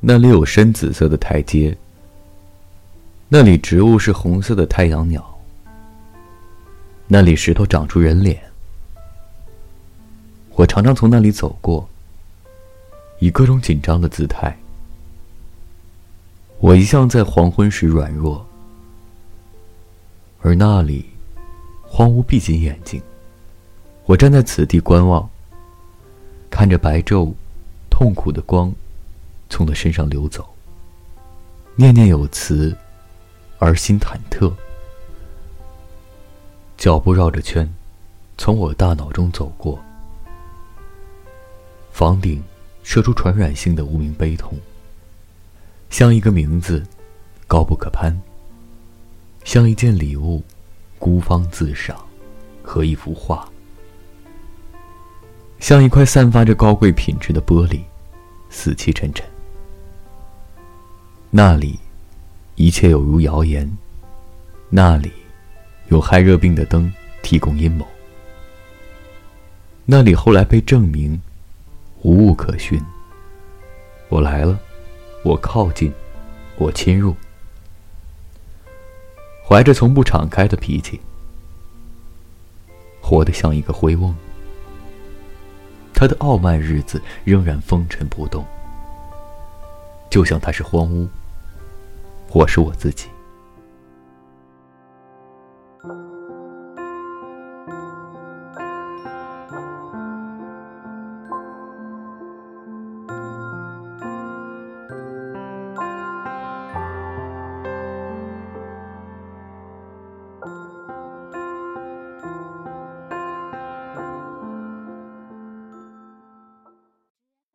那里有深紫色的台阶，那里植物是红色的太阳鸟，那里石头长出人脸。我常常从那里走过，以各种紧张的姿态。我一向在黄昏时软弱，而那里荒芜，闭紧眼睛。我站在此地观望，看着白昼，痛苦的光从他身上流走。念念有词，而心忐忑。脚步绕着圈，从我大脑中走过。房顶射出传染性的无名悲痛，像一个名字，高不可攀；像一件礼物，孤芳自赏，和一幅画。像一块散发着高贵品质的玻璃，死气沉沉。那里，一切有如谣言；那里，有害热病的灯提供阴谋；那里后来被证明无物可寻。我来了，我靠近，我侵入，怀着从不敞开的脾气，活得像一个灰瓮。他的傲慢日子仍然风尘不动，就像他是荒芜，我是我自己。